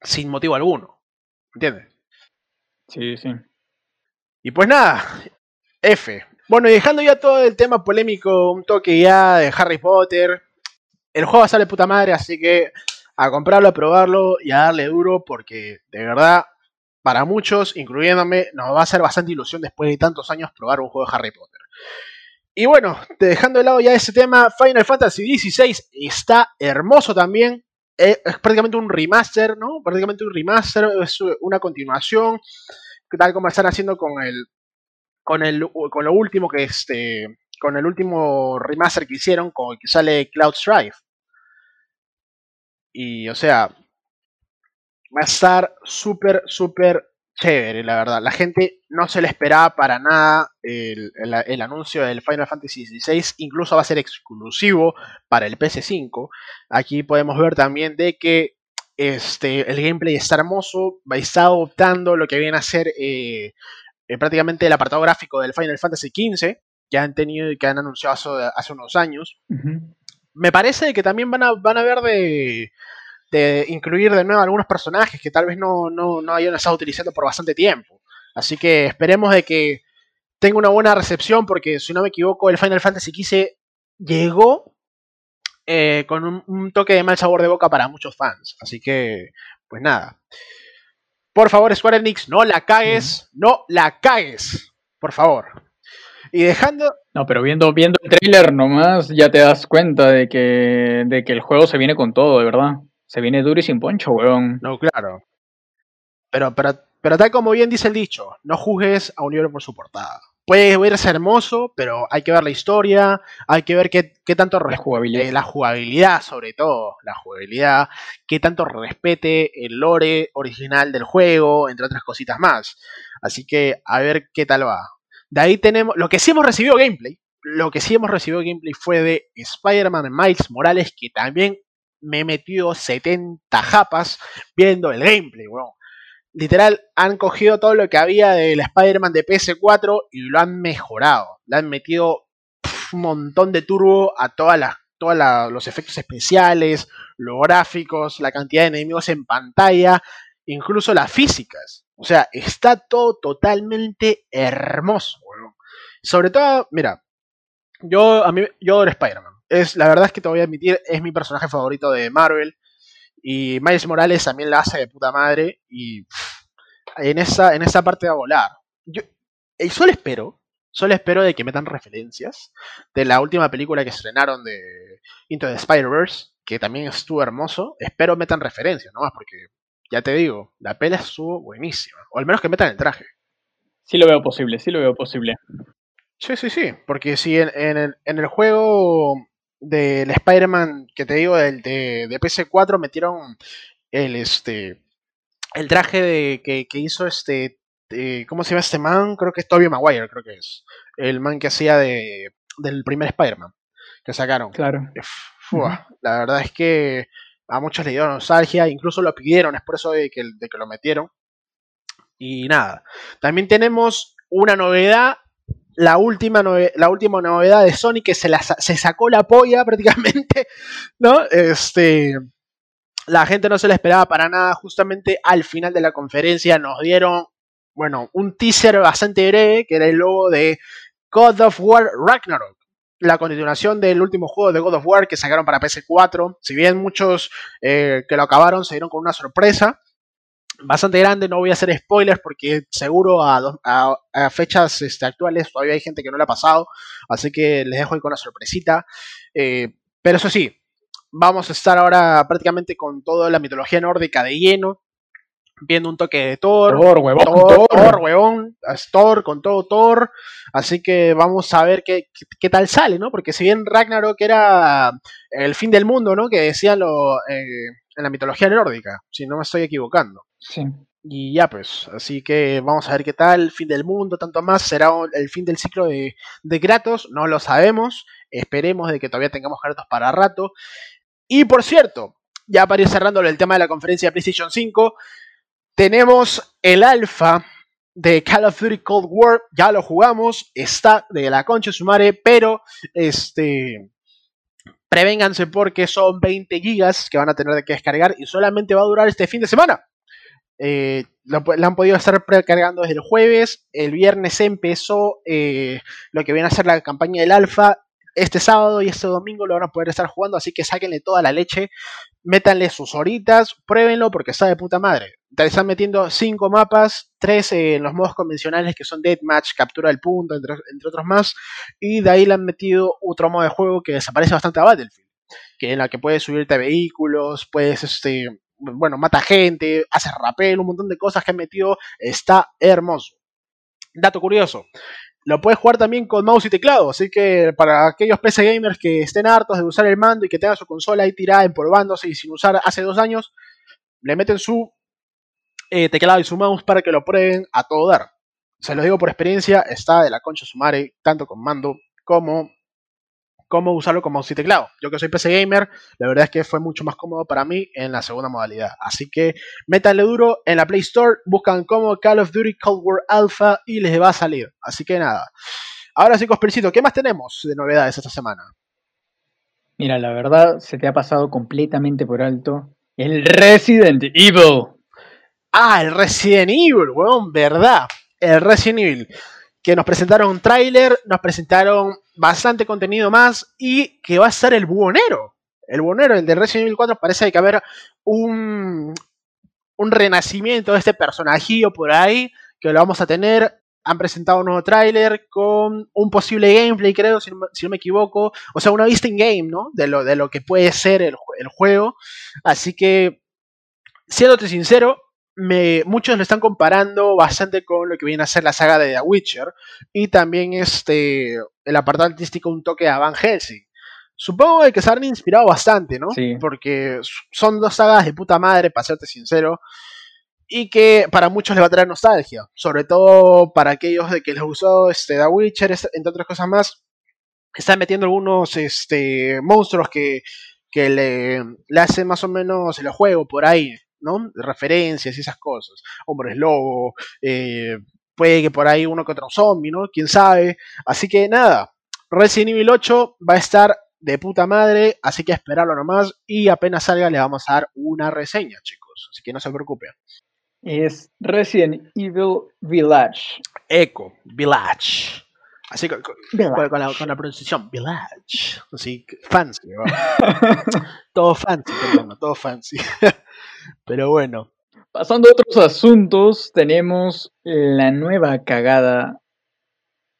sin motivo alguno. ¿Entiendes? Sí, sí. Y pues nada, F. Bueno, y dejando ya todo el tema polémico, un toque ya de Harry Potter. El juego sale puta madre, así que a comprarlo, a probarlo y a darle duro porque de verdad, para muchos, incluyéndome, nos va a hacer bastante ilusión después de tantos años probar un juego de Harry Potter. Y bueno, dejando de lado ya ese tema, Final Fantasy XVI está hermoso también. Eh, es prácticamente un remaster, ¿no? Prácticamente un remaster, es una continuación, tal como están haciendo con el, con el, con lo último que este, con el último remaster que hicieron, con el que sale Cloud Strife. Y, o sea, va a estar súper, súper chévere, la verdad. La gente no se le esperaba para nada el, anuncio del Final Fantasy XVI, incluso va a ser exclusivo para el PS5. Aquí podemos ver también de que este, el gameplay está hermoso, va a estar adoptando lo que viene a ser eh, eh, prácticamente el apartado gráfico del Final Fantasy XV, que han tenido y que han anunciado hace, unos años me parece que también van a, van a ver de, de incluir de nuevo algunos personajes que tal vez no, no, no hayan estado utilizando por bastante tiempo. Así que esperemos de que tenga una buena recepción, porque si no me equivoco, el Final Fantasy XV llegó eh, con un, un, toque de mal sabor de boca para muchos fans. Así que, pues nada. Por favor, Square Enix, no la cagues, no la cagues. Por favor. Y dejando. No, pero viendo, viendo el trailer nomás ya te das cuenta de que, de que el juego se viene con todo, de verdad. Se viene duro y sin poncho, weón. No, claro. Pero, pero, pero tal como bien dice el dicho, no juzgues a un libro por su portada puede verse hermoso, pero hay que ver la historia, hay que ver qué, tanto la jugabilidad. Eh, la jugabilidad, sobre todo, la jugabilidad, qué tanto respete el lore original del juego, entre otras cositas más. Así que a ver qué tal va. De ahí tenemos, lo que sí hemos recibido gameplay, lo que sí hemos recibido gameplay fue de Spider-Man Miles Morales, que también me he metido 70 japas viendo el gameplay, weón literal han cogido todo lo que había del Spider-Man de PS4 y lo han mejorado. Le han metido un montón de turbo a todas las todos los efectos especiales, los gráficos, la cantidad de enemigos en pantalla, incluso las físicas. O sea, está todo totalmente hermoso. Sobre todo, mira, yo a mí yo adoro Spider-Man. Es la verdad es que te voy a admitir, es mi personaje favorito de Marvel. Y Miles Morales también la hace de puta madre. Y en esa, en esa parte va a volar. Yo y solo espero, solo espero de que metan referencias de la última película que estrenaron de Into the Spider-Verse, que también estuvo hermoso. Espero metan referencias, nomás, porque ya te digo, la pela estuvo buenísima. O al menos que metan el traje. Sí lo veo posible, sí lo veo posible. Sí, sí, sí. Porque si en, el, en el juego del Spider-Man que te digo del de, de PS4 metieron el este el traje de que, hizo este ¿cómo se llama este man? Creo que es Tobey Maguire, creo que es. El man que hacía de del primer Spider-Man que sacaron. Claro. La verdad es que a muchos le dio nostalgia, incluso lo pidieron, es por eso de que, de que lo metieron. Y nada. También tenemos una novedad la última, la última novedad de Sony que se, se sacó la polla prácticamente, ¿no? Este, la gente no se la esperaba para nada. Justamente al final de la conferencia nos dieron, bueno, un teaser bastante breve, que era el logo de God of War Ragnarok. La continuación del último juego de God of War que sacaron para PS4. Si bien muchos eh, que lo acabaron se dieron con una sorpresa, bastante grande, no voy a hacer spoilers porque seguro a, fechas este, actuales todavía hay gente que no le ha pasado, así que les dejo ahí con una sorpresita. Eh, pero eso sí, vamos a estar ahora prácticamente con toda la mitología nórdica de lleno, viendo un toque de Thor, Thor, huevón, Thor, Thor, huevón, Thor con todo Thor, así que vamos a ver qué, qué, tal sale, ¿no? Porque si bien Ragnarok era el fin del mundo, ¿no? Que decían lo, eh, en la mitología nórdica, si no me estoy equivocando. Sí. Y ya pues, así que vamos a ver qué tal, fin del mundo, tanto más, será el fin del ciclo de, de Kratos, no lo sabemos, esperemos de que todavía tengamos Kratos para rato. Y por cierto, ya para ir cerrando el tema de la conferencia de PlayStation 5, tenemos el alfa de Call of Duty Cold War, ya lo jugamos, está de la concha sumare, pero este prevénganse porque son 20 gigas que van a tener que descargar y solamente va a durar este fin de semana. Eh, lo, han podido estar precargando desde el jueves. El viernes empezó eh, lo que viene a ser la campaña del alfa. Este sábado y este domingo lo van a poder estar jugando, así que sáquenle toda la leche, métanle sus horitas, pruébenlo porque está de puta madre. Te están metiendo 5 mapas, 3 en los modos convencionales que son Deathmatch, captura del punto, entre, otros más, y de ahí le han metido otro modo de juego que desaparece bastante a Battlefield, que en la que puedes subirte a vehículos, puedes este, bueno, mata gente, hace rapel, un montón de cosas que han metido, está hermoso. Dato curioso, lo puedes jugar también con mouse y teclado, así que para aquellos PC gamers que estén hartos de usar el mando y que tengan su consola ahí tirada empolvándose y sin usar hace dos años, le meten su eh, teclado y su mouse para que lo prueben a todo dar. Se lo digo por experiencia, está de la concha sumare, tanto con mando como cómo usarlo como mouse y teclado. Yo que soy PC gamer, la verdad es que fue mucho más cómodo para mí en la segunda modalidad. Así que métanle duro en la Play Store, buscan como Call of Duty Cold War Alpha y les va a salir. Así que nada. Ahora sí, Cospercito, ¿qué más tenemos de novedades esta semana? Mira, la verdad se te ha pasado completamente por alto el Resident Evil. Ah, el Resident Evil, weón, verdad. El Resident Evil que nos presentaron un tráiler, nos presentaron bastante contenido más y que va a ser el buhonero. El buhonero, el de Resident Evil 4, parece que haber un, un renacimiento de este personajillo por ahí, que lo vamos a tener. Han presentado un nuevo tráiler con un posible gameplay, creo, si no, me equivoco. O sea, una vista in game, ¿no? De lo, de lo que puede ser el, el juego. Así que, siéndote sincero, me, muchos lo están comparando bastante con lo que viene a ser la saga de The Witcher y también este, el apartado artístico un toque de Van Helsing. Supongo que se han inspirado bastante, ¿no? Sí. Porque son dos sagas de puta madre, para serte sincero, y que para muchos les va a traer nostalgia, sobre todo para aquellos de que les gustó este, The Witcher, entre otras cosas más, están metiendo algunos este, monstruos que, que le, le hacen más o menos el juego por ahí, ¿no? Referencias y esas cosas. Hombres lobo, eh, puede que por ahí uno que otro zombie, ¿no? Quién sabe. Así que nada, Resident Evil 8 va a estar de puta madre, así que esperarlo nomás y apenas salga le vamos a dar una reseña, chicos. Así que no se preocupen. Es Resident Evil Village. Echo, Village. Así con, con, la, con, la, pronunciación Village. Así, fancy. todo fancy, todo fancy. Pero bueno. Pasando a otros asuntos, tenemos la nueva cagada.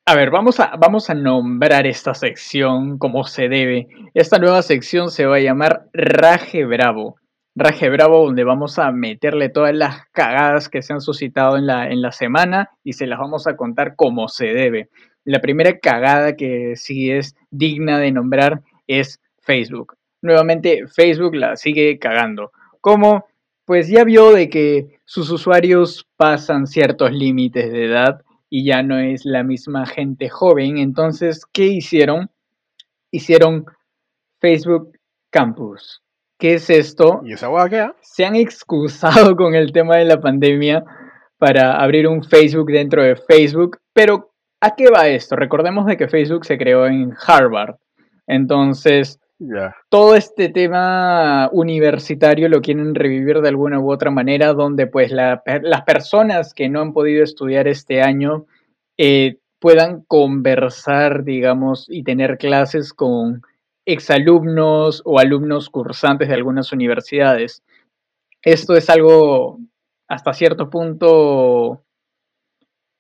A ver, vamos a, vamos a nombrar esta sección como se debe. Esta nueva sección se va a llamar Raje Bravo. Raje Bravo, donde vamos a meterle todas las cagadas que se han suscitado en la, en la semana y se las vamos a contar como se debe. La primera cagada que sí es digna de nombrar es Facebook. Nuevamente, Facebook la sigue cagando. ¿Cómo? Pues ya vio de que sus usuarios pasan ciertos límites de edad y ya no es la misma gente joven. Entonces, ¿qué hicieron? Hicieron Facebook Campus. ¿Qué es esto? ¿Y esa hueá qué? Se han excusado con el tema de la pandemia para abrir un Facebook dentro de Facebook, pero ¿A qué va esto? Recordemos de que Facebook se creó en Harvard. Entonces, todo este tema universitario lo quieren revivir de alguna u otra manera, donde pues las personas que no han podido estudiar este año eh, puedan conversar, digamos, y tener clases con exalumnos o alumnos cursantes de algunas universidades. Esto es algo hasta cierto punto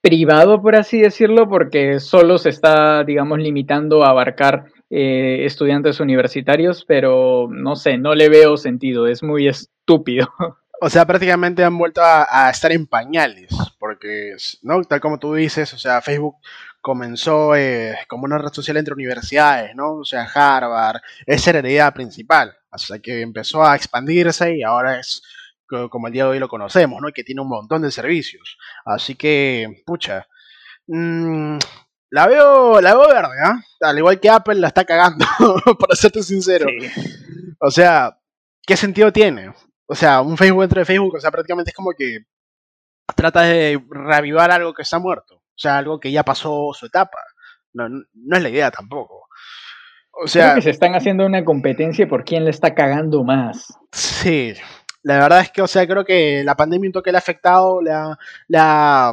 privado, por así decirlo, porque solo se está, digamos, limitando a abarcar eh, estudiantes universitarios, pero no sé, no le veo sentido, es muy estúpido. O sea, prácticamente han vuelto a, estar en pañales, porque, ¿no? Tal como tú dices, o sea, Facebook comenzó eh, como una red social entre universidades, ¿no? O sea, Harvard, esa era la idea principal, hasta que empezó a expandirse y ahora es como el día de hoy lo conocemos, ¿no? Que tiene un montón de servicios. Así que, pucha, mmm, la veo, la veo verde, ¿ah? Al igual que Apple la está cagando, para serte sincero. O sea, ¿qué sentido tiene? O sea, un Facebook dentro de Facebook, o sea, prácticamente es como que trata de reavivar algo que está muerto. O sea, algo que ya pasó su etapa. No, no es la idea tampoco. O sea, Creo que se están haciendo una competencia por quién le está cagando más. Sí, la verdad es que, o sea, creo que la pandemia un toque le ha afectado, le ha,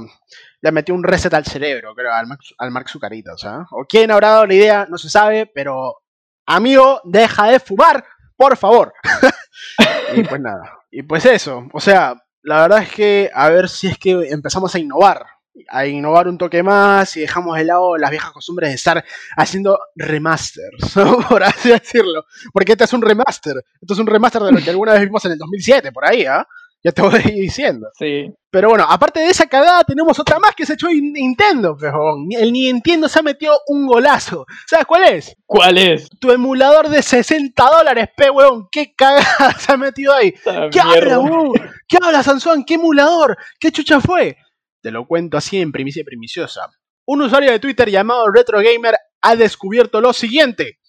le ha, metido un reset al cerebro, creo, al, al Mark Zuccarito, o sea. O quién habrá dado la idea, no se sabe, pero amigo, deja de fumar, por favor. y pues nada, y pues eso, o sea, la verdad es que a ver si es que empezamos a innovar, a innovar un toque más y dejamos de lado las viejas costumbres de estar haciendo remasters, por así decirlo. Porque este es un remaster. Esto es un remaster de lo que alguna vez vimos en el 2007, por ahí, ¿ah? Ya te voy diciendo. Sí. Pero bueno, aparte de esa cagada, tenemos otra más que se echó Nintendo, pejón. El Nintendo se ha metido un golazo. ¿Sabes cuál es? ¿Cuál es? Tu emulador de 60 dólares, pe, weón. ¿Qué cagada se ha metido ahí? ¿Qué habla, weón? ¿Qué habla, Sansón? ¿Qué emulador? ¿Qué chucha fue? Te lo cuento así en primicia primiciosa. Un usuario de Twitter llamado RetroGamer ha descubierto lo siguiente.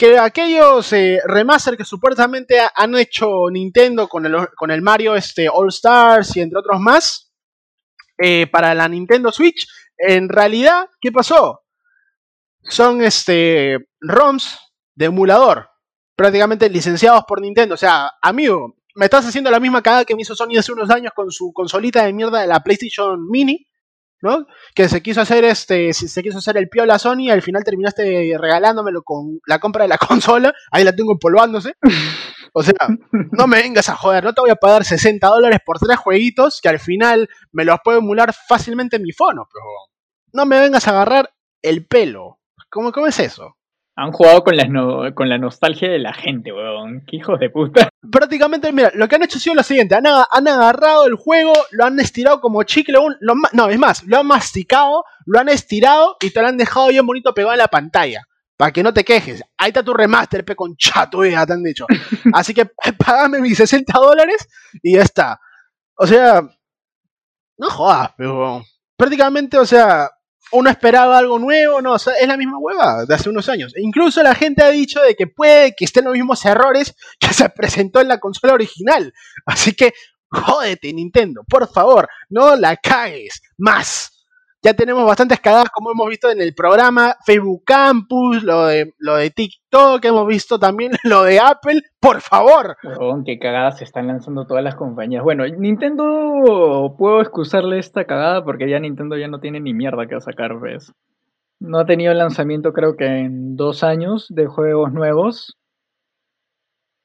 Que aquellos eh, remaster que supuestamente han hecho Nintendo con el, con el Mario este, All Stars y entre otros más, eh, para la Nintendo Switch, en realidad, ¿qué pasó? Son este, ROMs de emulador, prácticamente licenciados por Nintendo. O sea, amigo, me estás haciendo la misma cagada que me hizo Sony hace unos años con su consolita de mierda de la PlayStation Mini, ¿no? Que se quiso hacer este, se quiso hacer el piola Sony, y al final terminaste regalándomelo con la compra de la consola, ahí la tengo empolvándose. O sea, no me vengas a joder, no te voy a pagar 60 dólares por tres jueguitos que al final me los puedo emular fácilmente en mi fono, pero no me vengas a agarrar el pelo. ¿Cómo, cómo es eso? Han jugado con la, con la nostalgia de la gente, weón. Qué hijos de puta. Prácticamente, mira, lo que han hecho ha sido lo siguiente. Han, agarrado el juego, lo han estirado como chicle. no, es más, lo han masticado, lo han estirado y te lo han dejado bien bonito pegado en la pantalla. Para que no te quejes. Ahí está tu remaster, pe con chato, ya te han dicho. Así que pagame mis 60 dólares y ya está. O sea, no jodas, pero prácticamente, o sea, uno esperaba algo nuevo, no, es la misma hueva de hace unos años. E incluso la gente ha dicho de que puede que estén los mismos errores que se presentó en la consola original. Así que, jódete, Nintendo, por favor, no la cagues más. Ya tenemos bastantes cagadas, como hemos visto en el programa, Facebook Campus, lo de, lo de TikTok, hemos visto también lo de Apple. Por favor. qué cagadas se están lanzando todas las compañías. Bueno, Nintendo, puedo excusarle esta cagada porque ya Nintendo ya no tiene ni mierda que sacar, ¿ves? No ha tenido lanzamiento creo que en dos años de juegos nuevos.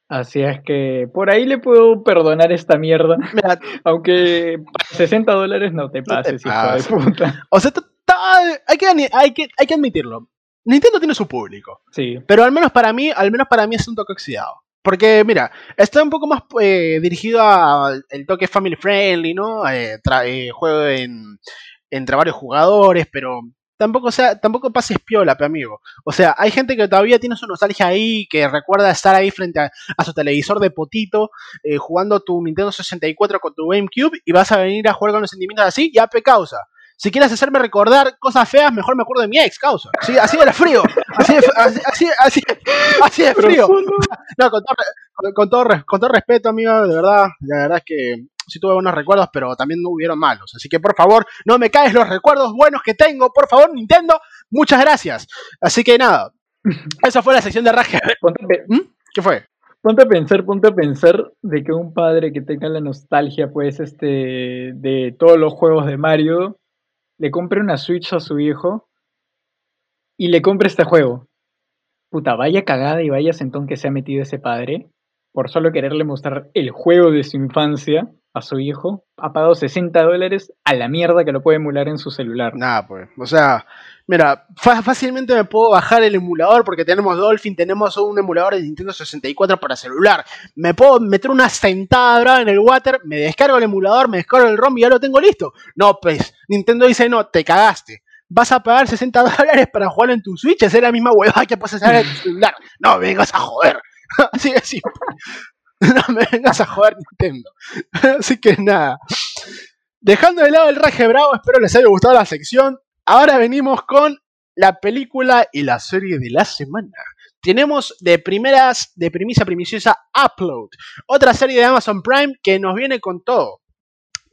Así es que por ahí le puedo perdonar esta mierda. Aunque 60 dólares no te pases, hijo de puta. O sea, hay que, hay, que, hay que admitirlo. Nintendo tiene su público. Sí. Pero al menos para mí, al menos para mí es un toque oxidado. Porque, mira, está un poco más eh, dirigido al toque family friendly, ¿no? Eh, eh, juego entre varios jugadores, pero tampoco, sea, tampoco pases piola, pe amigo. O sea, hay gente que todavía tiene su nostalgia ahí, que recuerda estar ahí frente a, su televisor de potito, eh, jugando tu Nintendo 64 con tu GameCube, y vas a venir a jugar con los sentimientos así, ya pe causa. Si quieres hacerme recordar cosas feas, mejor me acuerdo de mi ex, causa. Sí, así de frío. Así de, así, así, así de frío. No, con todo, con, todo, con todo respeto, amigo, de verdad, la verdad es que sí tuve buenos recuerdos, pero también no hubieron malos. Así que por favor, no me caes los recuerdos buenos que tengo, por favor, Nintendo. Muchas gracias. Así que nada, esa fue la sección de Raje. ¿Mm? ¿Qué fue? Ponte a pensar, ponte a pensar de que un padre que tenga la nostalgia, pues, este, de todos los juegos de Mario, le compre una Switch a su hijo y le compre este juego. Puta, vaya cagada y vaya sentón que se ha metido ese padre por solo quererle mostrar el juego de su infancia a su hijo, ha pagado 60 dólares a la mierda que lo puede emular en su celular. Nada, pues. O sea, mira, fácilmente me puedo bajar el emulador porque tenemos Dolphin, tenemos un emulador de Nintendo 64 para celular. Me puedo meter una sentada en el water, me descargo el emulador, me descargo el ROM y ya lo tengo listo. No, pues, Nintendo dice, no, te cagaste. Vas a pagar 60 dólares para jugar en tu Switch, es la misma huevada que puedes hacer en tu celular. No, vengas a joder. Así de simple. No me vengas a jugar Nintendo. Así que nada. Dejando de lado el raje bravo, espero les haya gustado la sección. Ahora venimos con la película y la serie de la semana. Tenemos de primeras, de primicia primiciosa, Upload, otra serie de Amazon Prime que nos viene con todo.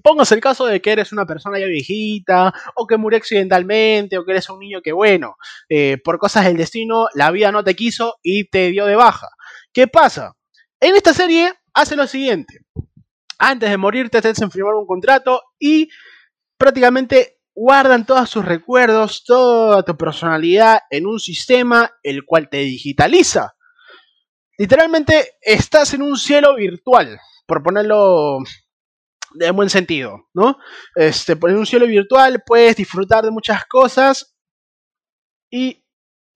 Póngase el caso de que eres una persona ya viejita, o que murió accidentalmente, o que eres un niño que, bueno, eh, por cosas del destino, la vida no te quiso y te dio de baja. ¿Qué pasa? En esta serie hace lo siguiente. Antes de morirte te hacen firmar un contrato y prácticamente guardan todos sus recuerdos, toda tu personalidad en un sistema el cual te digitaliza. Literalmente estás en un cielo virtual, por ponerlo de buen sentido, ¿no? Este, en un cielo virtual puedes disfrutar de muchas cosas y,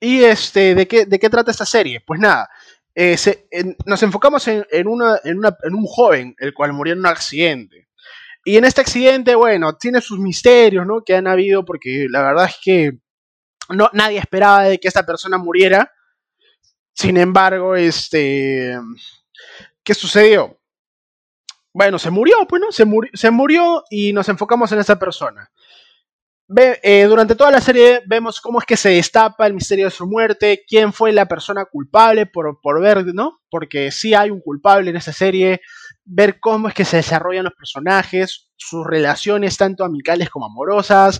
y este, ¿de qué, ¿de qué trata esta serie? Pues nada, eh, nos enfocamos en, una, en, un joven, el cual murió en un accidente. Y en este accidente, bueno, tiene sus misterios, ¿no? Que han habido, porque la verdad es que no, nadie esperaba de que esta persona muriera. Sin embargo, este, ¿qué sucedió? Bueno, se murió, pues. Se, se murió y nos enfocamos en esa persona. Eh, durante toda la serie vemos cómo es que se destapa el misterio de su muerte, quién fue la persona culpable por, por ver, ¿no? Porque sí hay un culpable en esa serie, ver cómo es que se desarrollan los personajes, sus relaciones tanto amicales como amorosas,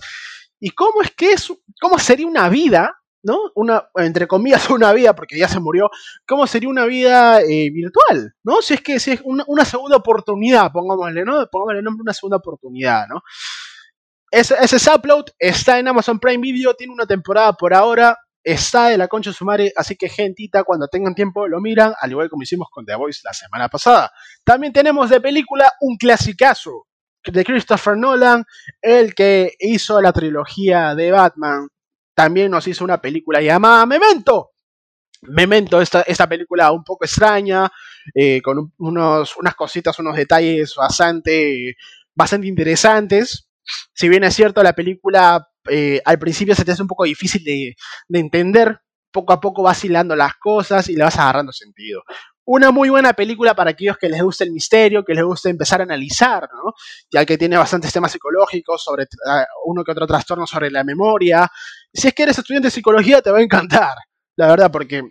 y cómo es que es, cómo sería una vida, ¿no? Una, entre comillas, una vida, porque ya se murió, cómo sería una vida eh, virtual, ¿no? Si es que si es una, una segunda oportunidad, pongámosle, ¿no? Pongámosle el nombre una segunda oportunidad, ¿no? Ese, ese upload está en Amazon Prime Video, tiene una temporada por ahora, está de la concha su madre, así que gentita, cuando tengan tiempo lo miran, al igual como hicimos con The Voice la semana pasada. También tenemos de película un clasicazo de Christopher Nolan, el que hizo la trilogía de Batman. También nos hizo una película llamada Memento. Memento, esta, esta película un poco extraña, eh, con unos, unas cositas, unos detalles bastante, bastante interesantes. Si bien es cierto, la película eh, al principio se te hace un poco difícil de, de entender, poco a poco vas hilando las cosas y le vas agarrando sentido una muy buena película para aquellos que les guste el misterio, que les guste empezar a analizar, ¿no? Ya que tiene bastantes temas psicológicos, sobre ah, uno que otro trastorno sobre la memoria. Si es que eres estudiante de psicología, te va a encantar, la verdad, porque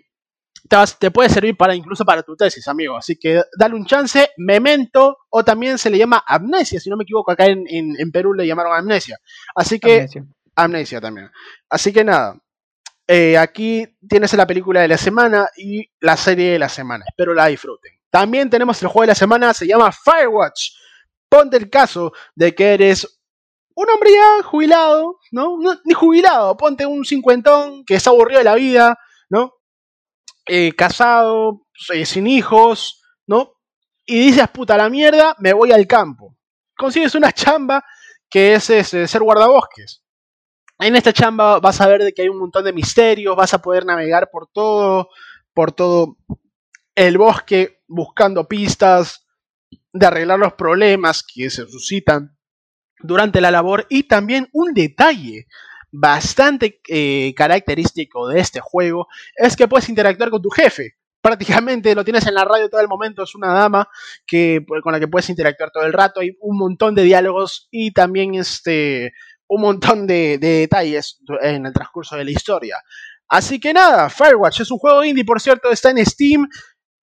te, puede servir para incluso para tu tesis, amigo. Así que dale un chance, memento, o también se le llama amnesia, si no me equivoco, acá en, Perú le llamaron amnesia. Así que... amnesia también. Así que nada, eh, aquí tienes la película de la semana y la serie de la semana. Espero la disfruten. También tenemos el juego de la semana, se llama Firewatch. Ponte el caso de que eres un hombre ya jubilado, ¿no? ni jubilado, ponte un cincuentón que está aburrido de la vida, ¿no? Eh, casado, eh, sin hijos, ¿no? Y dices, puta la mierda, me voy al campo. Consigues una chamba que es ser guardabosques. En esta chamba vas a ver de que hay un montón de misterios, vas a poder navegar por todo, por todo el bosque buscando pistas, de arreglar los problemas que se suscitan durante la labor y también un detalle bastante eh, característico de este juego es que puedes interactuar con tu jefe. Prácticamente lo tienes en la radio todo el momento, es una dama que, con la que puedes interactuar todo el rato, hay un montón de diálogos y también este, un montón de, detalles en el transcurso de la historia. Así que nada, Firewatch es un juego indie, por cierto, está en Steam.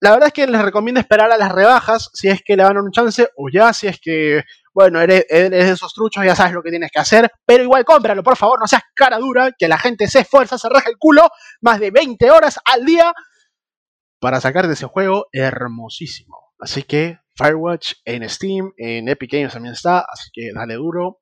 La verdad es que les recomiendo esperar a las rebajas, si es que le van a un chance, o ya, si es que, bueno, eres, de esos truchos, ya sabes lo que tienes que hacer, pero igual cómpralo, por favor, no seas cara dura, que la gente se esfuerza, se raja el culo, más de 20 horas al día, para sacar de ese juego hermosísimo. Así que, Firewatch en Steam, en Epic Games también está, así que dale duro,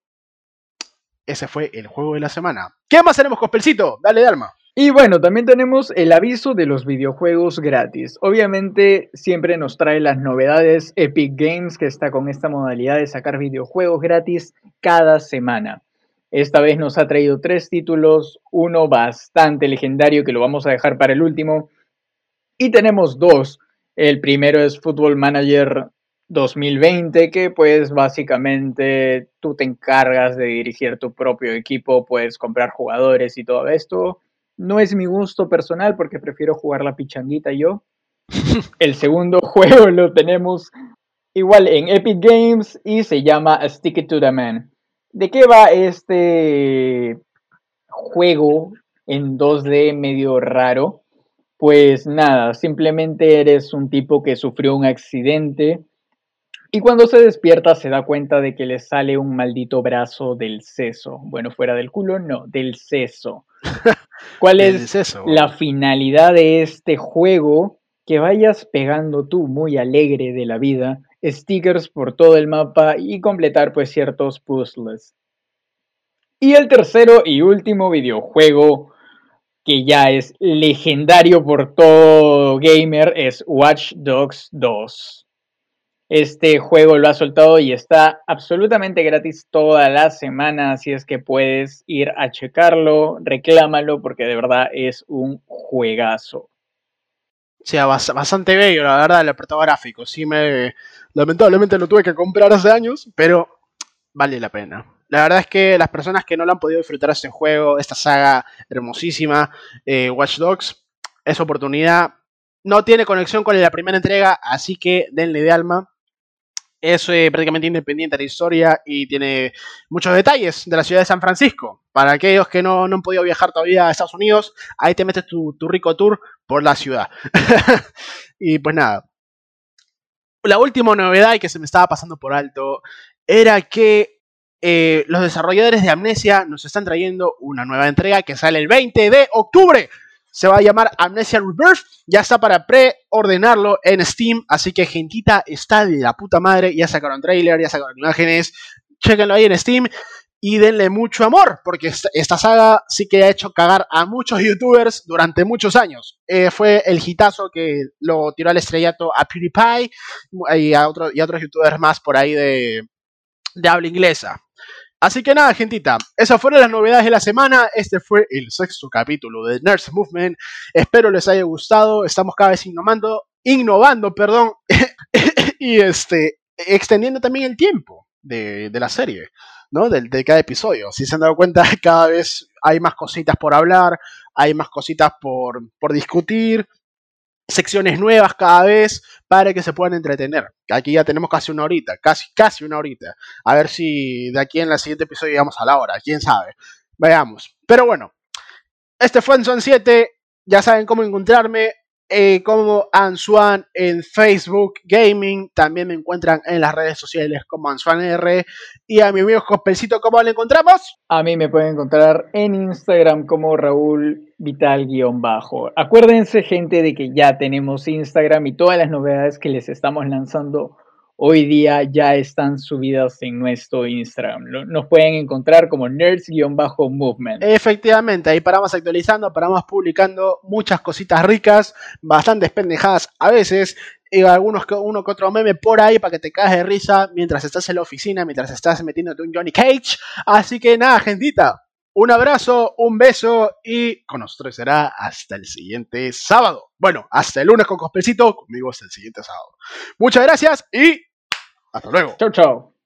ese fue el juego de la semana. ¿Qué más tenemos, Cospelcito? Dale, Dalma. Y bueno, también tenemos el aviso de los videojuegos gratis. Obviamente siempre nos trae las novedades Epic Games que está con esta modalidad de sacar videojuegos gratis cada semana. Esta vez nos ha traído tres títulos, uno bastante legendario que lo vamos a dejar para el último. Y tenemos dos. El primero es Football Manager 2020 que pues básicamente tú te encargas de dirigir tu propio equipo, puedes comprar jugadores y todo esto. No es mi gusto personal porque prefiero jugar la pichanguita yo. El segundo juego lo tenemos igual en Epic Games y se llama Stick It to the Man. ¿De qué va este juego en 2D medio raro? Pues nada, simplemente eres un tipo que sufrió un accidente y cuando se despierta se da cuenta de que le sale un maldito brazo del seso. Bueno, fuera del culo, no, del seso. ¿Cuál es la finalidad de este juego? Que vayas pegando tú muy alegre de la vida stickers por todo el mapa y completar pues ciertos puzzles. Y el tercero y último videojuego que ya es legendario por todo gamer es Watch Dogs 2. Este juego lo ha soltado y está absolutamente gratis toda la semana, así es que puedes ir a checarlo, reclámalo porque de verdad es un juegazo. O sea, bastante bello, la verdad, el apartado gráfico. Sí, me. Lamentablemente lo tuve que comprar hace años, pero vale la pena. La verdad es que las personas que no lo han podido disfrutar este juego, esta saga hermosísima, eh, Watch Dogs, es oportunidad. No tiene conexión con la primera entrega, así que denle de alma es eh, prácticamente independiente de la historia y tiene muchos detalles de la ciudad de San Francisco. Para aquellos que no, han podido viajar todavía a Estados Unidos, ahí te metes tu, rico tour por la ciudad. y pues nada. La última novedad y que se me estaba pasando por alto era que eh, los desarrolladores de Amnesia nos están trayendo una nueva entrega que sale el 20 de octubre se va a llamar Amnesia Rebirth. Ya está para preordenarlo en Steam. Así que, gentita, está de la puta madre. Ya sacaron trailer, ya sacaron imágenes. Chequenlo ahí en Steam. Y denle mucho amor, porque esta, saga sí que ha hecho cagar a muchos youtubers durante muchos años. Eh, fue el hitazo que lo tiró al estrellato a PewDiePie y a, otro, y otros youtubers más por ahí de habla inglesa. Así que nada, gentita, esas fueron las novedades de la semana. Este fue el sexto capítulo de Nurse Movement. Espero les haya gustado. Estamos cada vez innovando, innovando, perdón, y este, extendiendo también el tiempo de, la serie, ¿no? De, de, cada episodio. Si se han dado cuenta, cada vez hay más cositas por hablar, hay más cositas por, por discutir, secciones nuevas cada vez para que se puedan entretener. Aquí ya tenemos casi una horita, casi, casi una horita. A ver si de aquí en el siguiente episodio llegamos a la hora, quién sabe. Veamos. Pero bueno, este fue en Son 7. Ya saben cómo encontrarme eh, como Ansuan en Facebook Gaming. También me encuentran en las redes sociales como AnsuanR. Y a mi amigo Cospelcito, ¿cómo lo encontramos? A mí me pueden encontrar en Instagram como Raúl Vital-bajo. Acuérdense, gente, de que ya tenemos Instagram y todas las novedades que les estamos lanzando hoy día ya están subidas en nuestro Instagram. Nos pueden encontrar como nerds-movement. Efectivamente, ahí paramos actualizando, paramos publicando muchas cositas ricas, bastantes pendejadas a veces, y algunos que uno que otro meme por ahí para que te caes de risa mientras estás en la oficina, mientras estás metiéndote un Johnny Cage. Así que nada, gentita, un abrazo, un beso y con nosotros será hasta el siguiente sábado. Bueno, hasta el lunes con Cospecito, conmigo hasta el siguiente sábado. Muchas gracias y hasta luego. Chao, chao.